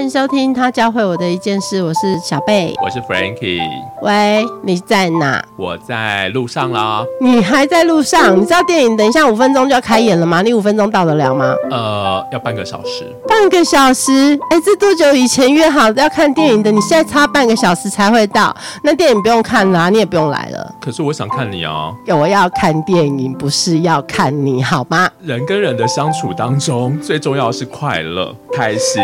欢迎收听他教会我的一件事，我是小贝，我是 Frankie。喂，你在哪？我在路上啦。你还在路上？你知道电影等一下五分钟就要开演了吗？你五分钟到得了吗？呃，要半个小时。半个小时？哎，这多久以前约好要看电影的？你现在差半个小时才会到，那电影不用看了，你也不用来了。可是我想看你啊！我要看电影，不是要看你好吗？人跟人的相处当中，最重要是快乐、开心。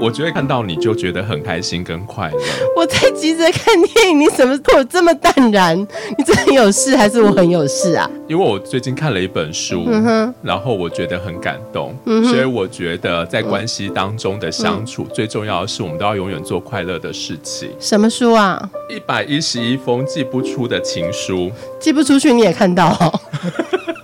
我觉得看到你就觉得很开心跟快乐。我在急着看电影，你怎么对我这么淡然？你真的有事还是我很有事啊？因为我最近看了一本书，嗯，然后我觉得很感动，嗯所以我觉得在关系当中的相处，最重要的是我们都要永远做快乐的事情。什么书啊？一百一十一封寄不出的情书，寄不出去你也看到哦。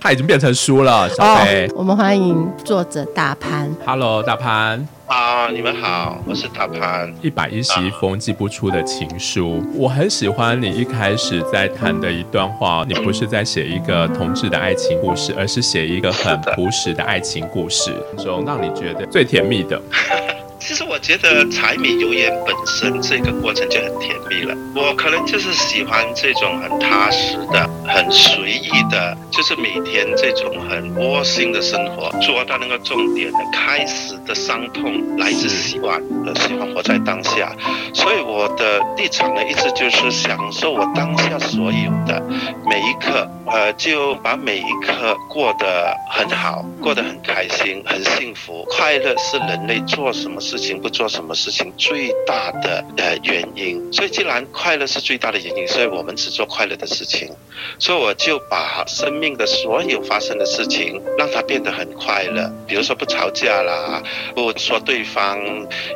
它已经变成书了，小飞。我们欢迎作者大潘。Hello，大潘。好，你们好，我是大潘。一百一十一封寄不出的情书，我很喜欢你一开始在谈的一段话。你不是在写一个同志的爱情故事，而是写一个很朴实的爱情故事中，让你觉得最甜蜜的。其实我觉得柴米油盐本身这个过程就很甜蜜了。我可能就是喜欢这种很踏实的、很随意的，就是每天这种很窝心的生活，做到那个重点的开始的伤痛来自习惯，呃，喜欢活在当下。所以我的立场呢，一直就是享受我当下所有的每一刻，呃，就把每一刻过得很好，过得很开心、很幸福。快乐是人类做什么。事情不做什么事情最大的呃原因，所以既然快乐是最大的原因，所以我们只做快乐的事情。所以我就把生命的所有发生的事情，让它变得很快乐。比如说不吵架啦，不说对方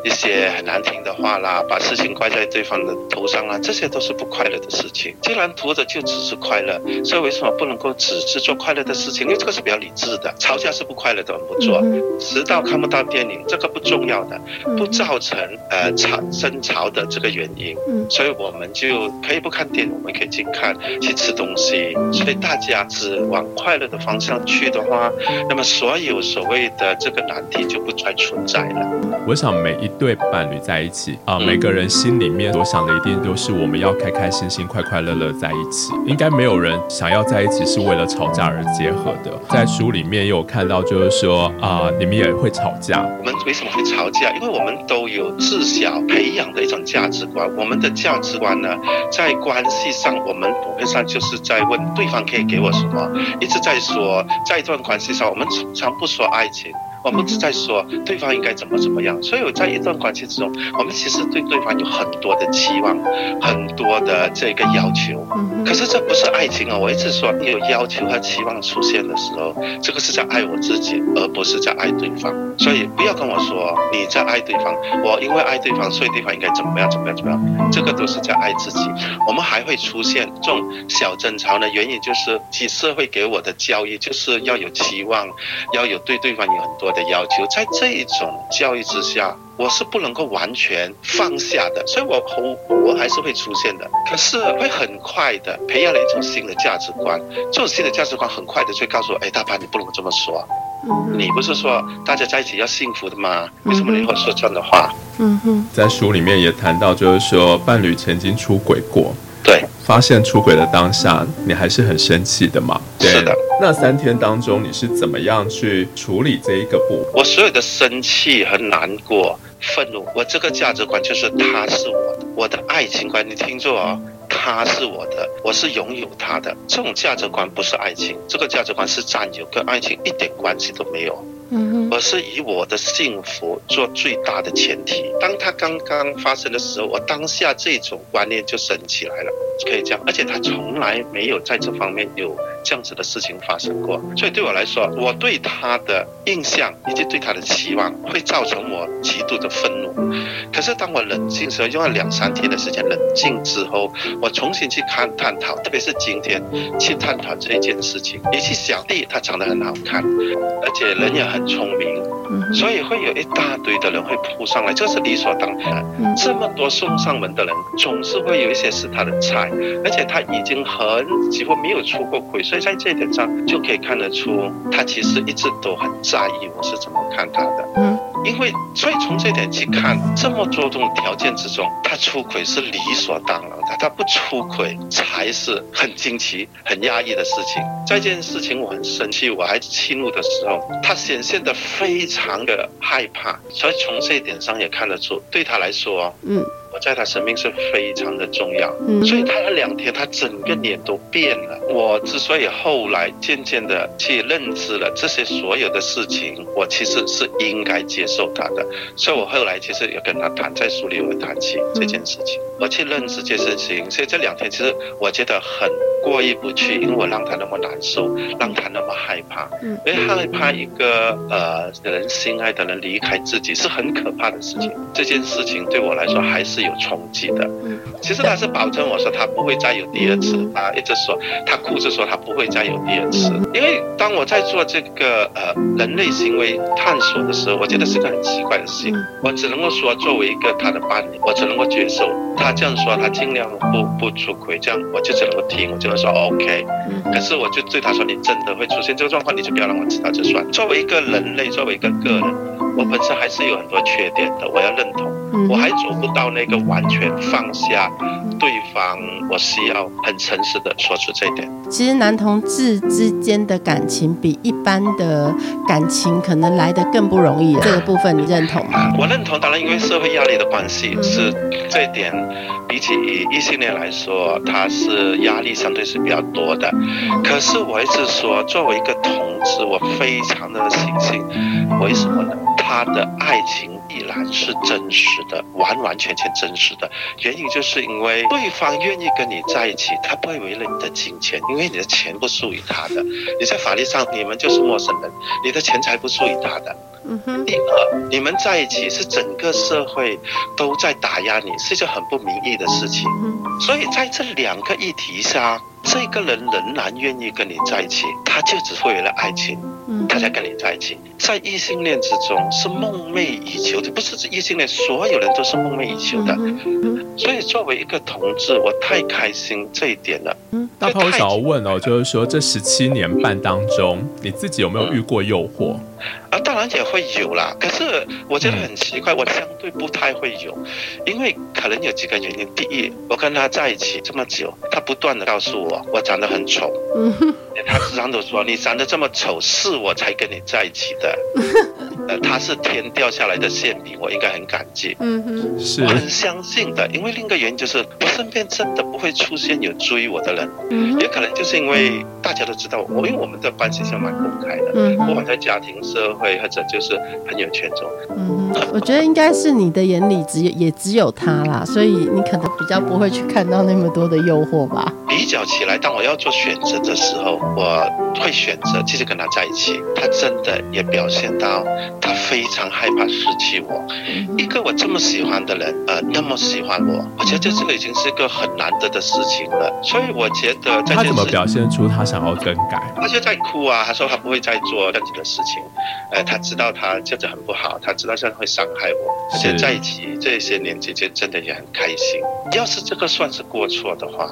一些很难听的话啦，把事情怪在对方的头上啦，这些都是不快乐的事情。既然图的就只是快乐，所以为什么不能够只是做快乐的事情？因为这个是比较理智的。吵架是不快乐的，我们不做。迟到看不到电影，这个不重要的，不造成呃吵争吵的这个原因。嗯所以我们就可以不看电影，我们可以去看，去吃东西。所以大家只往快乐的方向去的话，那么所有所谓的这个难题就不再存在了。我想每一对伴侣在一起啊，每个人心里面所想的一定都是我们要开开心心、快快乐乐在一起。应该没有人想要在一起是为了吵架而结合的。在书里面也有看到，就是说啊，你们也会吵架。我们为什么会吵架？因为我们都有自小培养的一种价值观。我们的价值观呢，在关系上，我们普遍上就是。在问对方可以给我什么，一直在说，在一段关系上，我们常常不说爱情。我们只在说对方应该怎么怎么样，所以我在一段关系之中，我们其实对对方有很多的期望，很多的这个要求。可是这不是爱情啊！我一直说，你有要求和期望出现的时候，这个是在爱我自己，而不是在爱对方。所以不要跟我说你在爱对方，我因为爱对方，所以对方应该怎么样怎么样怎么样，这个都是在爱自己。我们还会出现这种小争吵呢原因，就是其社会给我的教育就是要有期望，要有对对方有很多。的要求，在这一种教育之下，我是不能够完全放下的，所以我我我还是会出现的，可是会很快的培养了一种新的价值观，这种新的价值观很快的就告诉我，哎，大潘，你不能这么说，你不是说大家在一起要幸福的吗？为什么你会说这样的话？嗯哼，在书里面也谈到，就是说伴侣曾经出轨过。对，发现出轨的当下，你还是很生气的嘛？是的。那三天当中，你是怎么样去处理这一个步？我所有的生气和难过、愤怒，我这个价值观就是他是我的，我的爱情观，你听着哦，他是我的，我是拥有他的。这种价值观不是爱情，这个价值观是占有，跟爱情一点关系都没有。而是以我的幸福做最大的前提。当他刚刚发生的时候，我当下这种观念就升起来了，可以这样。而且他从来没有在这方面有这样子的事情发生过，所以对我来说，我对他的印象以及对他的期望，会造成我极度的愤怒。可是当我冷静的时候，用了两三天的时间冷静之后，我重新去看探讨，特别是今天去探讨这一件事情。比起小弟，他长得很好看，而且人也很。聪明。所以会有一大堆的人会扑上来，这是理所当然。这么多送上门的人，总是会有一些是他的菜，而且他已经很几乎没有出过轨，所以在这一点上就可以看得出，他其实一直都很在意我是怎么看他的。嗯，因为所以从这点去看，这么多种条件之中，他出轨是理所当然的，他不出轨才是很惊奇、很压抑的事情。在这件事情我很生气，我还气怒的时候，他显现的非常的害怕，所以从这一点上也看得出，对他来说，嗯。我在他生命是非常的重要，所以他那两天他整个脸都变了。我之所以后来渐渐的去认知了这些所有的事情，我其实是应该接受他的，所以我后来其实也跟他谈，在书里有谈起这件事情，我去认知这件事情。所以这两天其实我觉得很过意不去，因为我让他那么难受，让他那么害怕，因为害怕一个呃人心爱的人离开自己是很可怕的事情。这件事情对我来说还是。有冲击的，其实他是保证我说他不会再有第二次他，一直说他哭着说他不会再有第二次，因为当我在做这个呃人类行为探索的时候，我觉得是个很奇怪的事情，我只能够说作为一个他的伴侣，我只能够接受他这样说，他尽量不不出轨，这样我就只能够听，我就能说 OK，可是我就对他说，你真的会出现这个状况，你就不要让我知道就算。作为一个人类，作为一个个人，我本身还是有很多缺点的，我要认同。我还做不到那个完全放下对方，我需要很诚实的说出这一点。其实男同志之间的感情比一般的感情可能来得更不容易，这个部分你认同吗？我认同，当然因为社会压力的关系，是这一点比起异性恋来说，他是压力相对是比较多的。可是我一直说，作为一个同志，我非常的庆幸，为什么呢？他的爱情。依然是真实的，完完全全真实的。原因就是因为对方愿意跟你在一起，他不会为了你的金钱，因为你的钱不属于他的。你在法律上，你们就是陌生人，你的钱财不属于他的。第二，你们在一起是整个社会都在打压你，是一件很不明义的事情。所以在这两个议题上。这个人仍然愿意跟你在一起，他就只会为了爱情，他才跟你在一起。在异性恋之中是梦寐以求的，不是异性恋，所有人都是梦寐以求的。所以作为一个同志，我太开心这一点了。大炮，我想要问哦，就是说这十七年半当中，你自己有没有遇过诱惑？啊，当然也会有啦。可是我觉得很奇怪，我相对不太会有，因为可能有几个原因。第一，我跟他在一起这么久，他不断的告诉我我长得很丑。他时常都说你长得这么丑，是我才跟你在一起的。呃，他是天掉下来的馅饼，我应该很感激。嗯哼。是。我很相信的，因为另一个原因就是我身边真的不会出现有追我的人。嗯。也可能就是因为大家都知道我，因为我们的关系是蛮公开的。嗯。不管在家庭。社会或者就是朋友圈中，嗯，我觉得应该是你的眼里只有也只有他啦，所以你可能比较不会去看到那么多的诱惑吧。比较起来，当我要做选择的时候，我会选择继续跟他在一起。他真的也表现到他非常害怕失去我，一个我这么喜欢的人，呃，那么喜欢我，我觉得这个已经是一个很难得的事情了。所以我觉得他怎么表现出他想要更改？他就在哭啊，他说他不会再做这样子的事情。呃，他知道他这样子很不好，他知道这样会伤害我，而且在一起这些年姐姐真的也很开心。要是这个算是过错的话，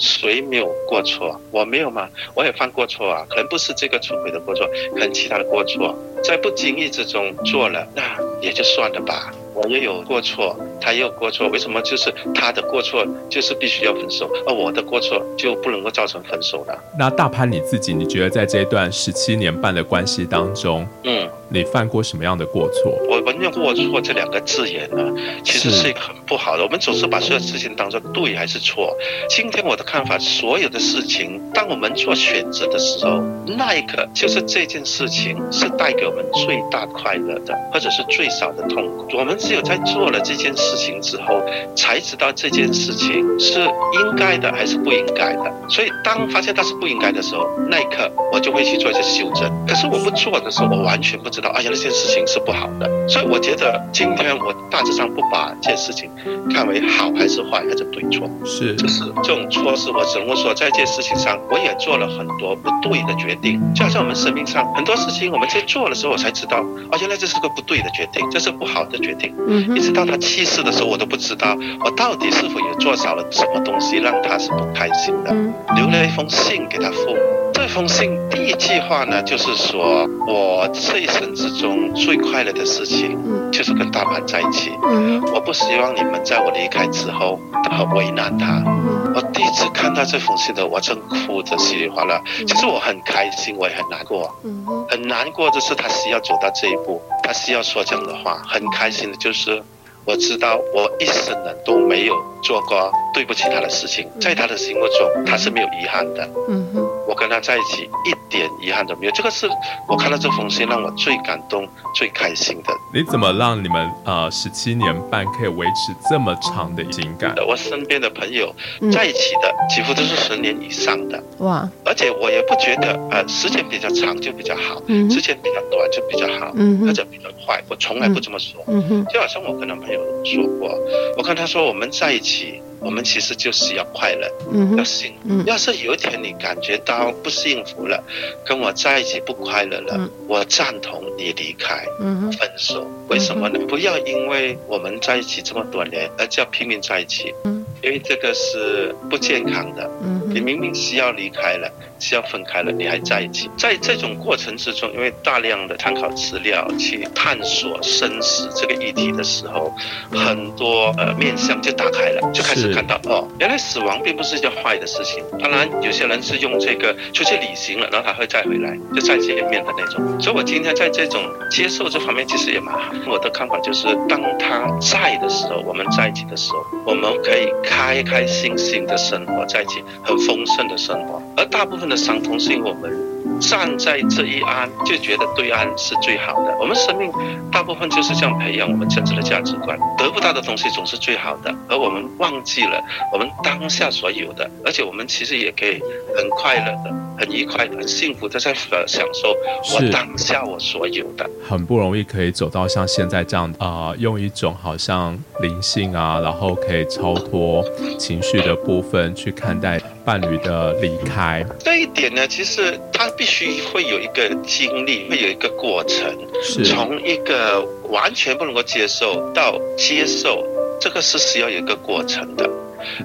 谁没有过错？我没有吗？我也犯过错啊，可能不是这个出轨的过错，可能其他的过错，在不经意之中做了，那也就算了吧。我也有过错，他也有过错，为什么就是他的过错就是必须要分手，而我的过错就不能够造成分手呢？那大潘你自己，你觉得在这一段十七年半的关系当中，嗯。你犯过什么样的过错？我们用“过错”这两个字眼呢，其实是一个很不好的。我们总是把所有事情当做对还是错。今天我的看法，所有的事情，当我们做选择的时候，那一刻就是这件事情是带给我们最大快乐的，或者是最少的痛苦。我们只有在做了这件事情之后，才知道这件事情是应该的还是不应该的。所以，当发现它是不应该的时候，那一刻我就会去做一些修正。可是我不做的时候，我完全不知。知道，哎呀，那件事情是不好的。所以我觉得今天我大致上不把这件事情看为好还是坏还是对错，是就是这种错事，我只能说在这件事情上我也做了很多不对的决定。就好像我们生命上很多事情，我们在做的时候我才知道，哦，原来这是个不对的决定，这是不好的决定。嗯，一直到他去世的时候，我都不知道我到底是否也做少了什么东西让他是不开心的。嗯留了一封信给他父母。这封信第一句话呢，就是说我这一生之中最快乐的事情嗯就是跟大盘在一起。嗯我不希望你们在我离开之后很为难他。嗯我第一次看到这封信的，我真哭得稀里哗啦。其实我很开心，我也很难过。嗯很难过的是他需要走到这一步，他需要说这样的话。很开心的就是我知道我一生人都没有做过对不起他的事情，在他的心目中他是没有遗憾的。嗯哼我跟他在一起一点遗憾都没有，这个是我看到这封信让我最感动、最开心的。你怎么让你们呃十七年半可以维持这么长的情感？我身边的朋友嗯。在一起的几乎都是十年以上的，哇。而且我也不觉得呃时间比较长就比较好，嗯时间比较短就比较好，嗯哼。或者比较坏，我从来不这么说。嗯。哼。就好像我跟男朋友说过，我跟他说我们在一起，我们其实就是要快乐，嗯要幸福。嗯要是有一天你感觉到不幸福了，跟我在一起不快乐了，嗯我赞同你离开。嗯分手，为什么呢？不要因为我们在一起这么多年，而就要拼命在一起，嗯因为这个是不健康的。嗯你明明是要离开了，是要分开了，你还在一起。在这种过程之中，因为大量的参考资料去探索生死这个议题的时候，很多呃面向就打开了，就开始看到哦，原来死亡并不是一件坏的事情。当然，有些人是用这个出去旅行了，然后他会再回来，就再见面的那种。所以我今天在这种接受这方面其实也蛮好。我的看法就是，当他在的时候，我们在一起的时候，我们可以开开心心的生活在一起，很丰盛的生活。而大部分的伤痛是因为我们站在这一岸，就觉得对岸是最好的。我们生命大部分就是这样培养我们真正的价值观，得不到的东西总是最好的，而我们忘记了我们当下所有的，而且我们其实也可以很快乐的、很愉快、很幸福的在呃享受我是当下我所有的。很不容易可以走到像现在这样啊、呃用一种好像灵性啊，然后可以超脱情绪的部分去看待伴侣的离开。这一点呢，其实他必须会有一个经历，会有一个过程。是从一个完全不能够接受到接受，这个是需要有一个过程的。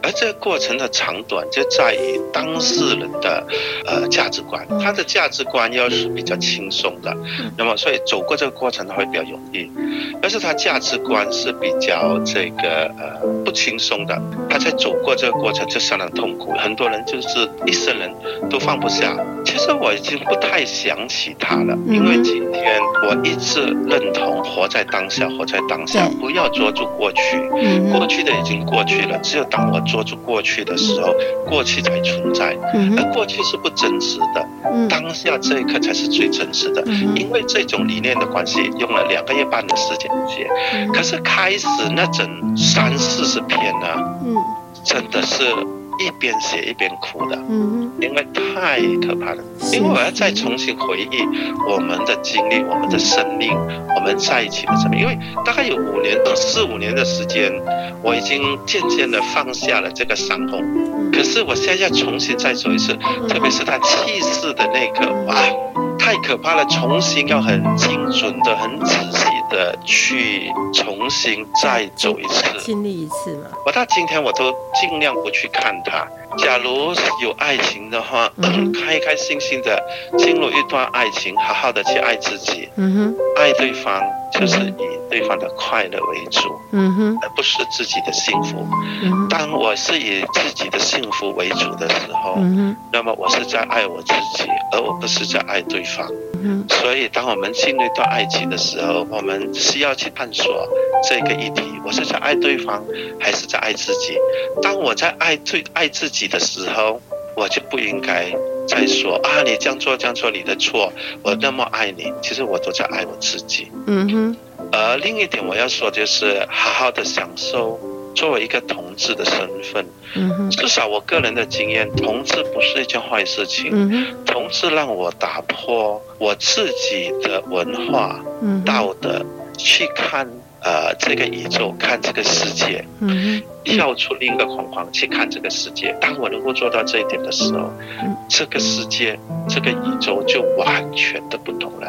而这个过程的长短就在于当事人的呃价值观，他的价值观要是比较轻松的，那么所以走过这个过程他会比较容易。要是他价值观是比较这个呃不轻松的，他在走过这个过程就相当痛苦。很多人就是一生人都放不下。其实我已经不太想起他了，因为今天我一直认同活在当下，活在当下，不要捉住过去。嗯。过去的已经过去了，只有当我捉住过去的时候，过去才存在，而过去是不真实的，嗯。当下这一刻才是最真实的。因为这种理念的关系，用了两个月半的时间写，嗯。可是开始那整三四十篇呢，嗯。真的是一边写一边哭的。嗯因为太可怕了，因为我要再重新回忆我们的经历、我们的生命、我们在一起的生命。因为大概有五年到、四五年的时间，我已经渐渐的放下了这个伤痛。可是我现在要重新再走一次，特别是他去世的那一刻，哇，太可怕了！重新要很精准的、很仔细的去重新再走一次。经历一次嘛，我到今天我都尽量不去看它。假如有爱情的话，嗯开开心心的进入一段爱情，好好的去爱自己，嗯哼爱对方就是以对方的快乐为主，嗯哼而不是自己的幸福。嗯当我是以自己的幸福为主的时候，那么我是在爱我自己，而我不是在爱对方。嗯所以，当我们进入一段爱情的时候，我们需要去探索这个议题：我是在爱对方，还是在爱自己？当我在爱最爱自己的时候，我就不应该再说啊，你这样做这样做你的错，我那么爱你，其实我都在爱我自己。嗯哼而另一点我要说就是，好好的享受作为一个同志的身份，嗯，至少我个人的经验，同志不是一件坏事情。嗯，同志让我打破我自己的文化嗯，道德，去看呃这个宇宙，看这个世界，嗯跳出另一个框框去看这个世界。当我能够做到这一点的时候嗯，这个世界、这个宇宙就完全的不同了。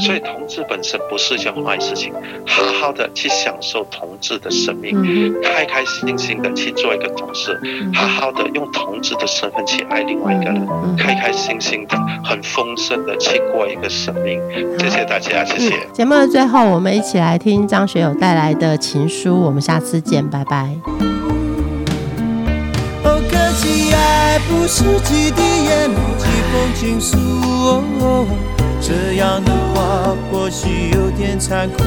所以同志本身不是一件坏事情，好好的去享受同志的生命，嗯，开开心心的去做一个同事，嗯好好的用同志的身份去爱另外一个人，嗯开开心心的、很丰盛的去过一个生命。谢谢大家，谢谢。节目的最后，我们一起来听张学友带来的情书。我们下次见，拜拜。爱不是几滴眼泪，几封情书。哦，这样的话或许有点残酷。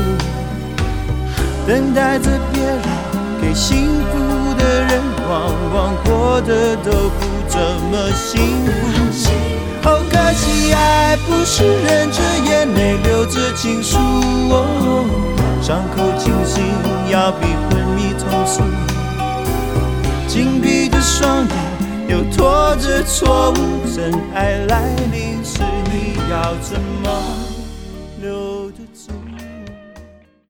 等待着别人给幸福的人，往往过得都不怎么幸福。哦，可惜爱不是忍着眼泪流着情书。哦，伤口清醒要比昏迷痛楚。紧闭的双眼，又拖着错误。真爱来临时，你要怎么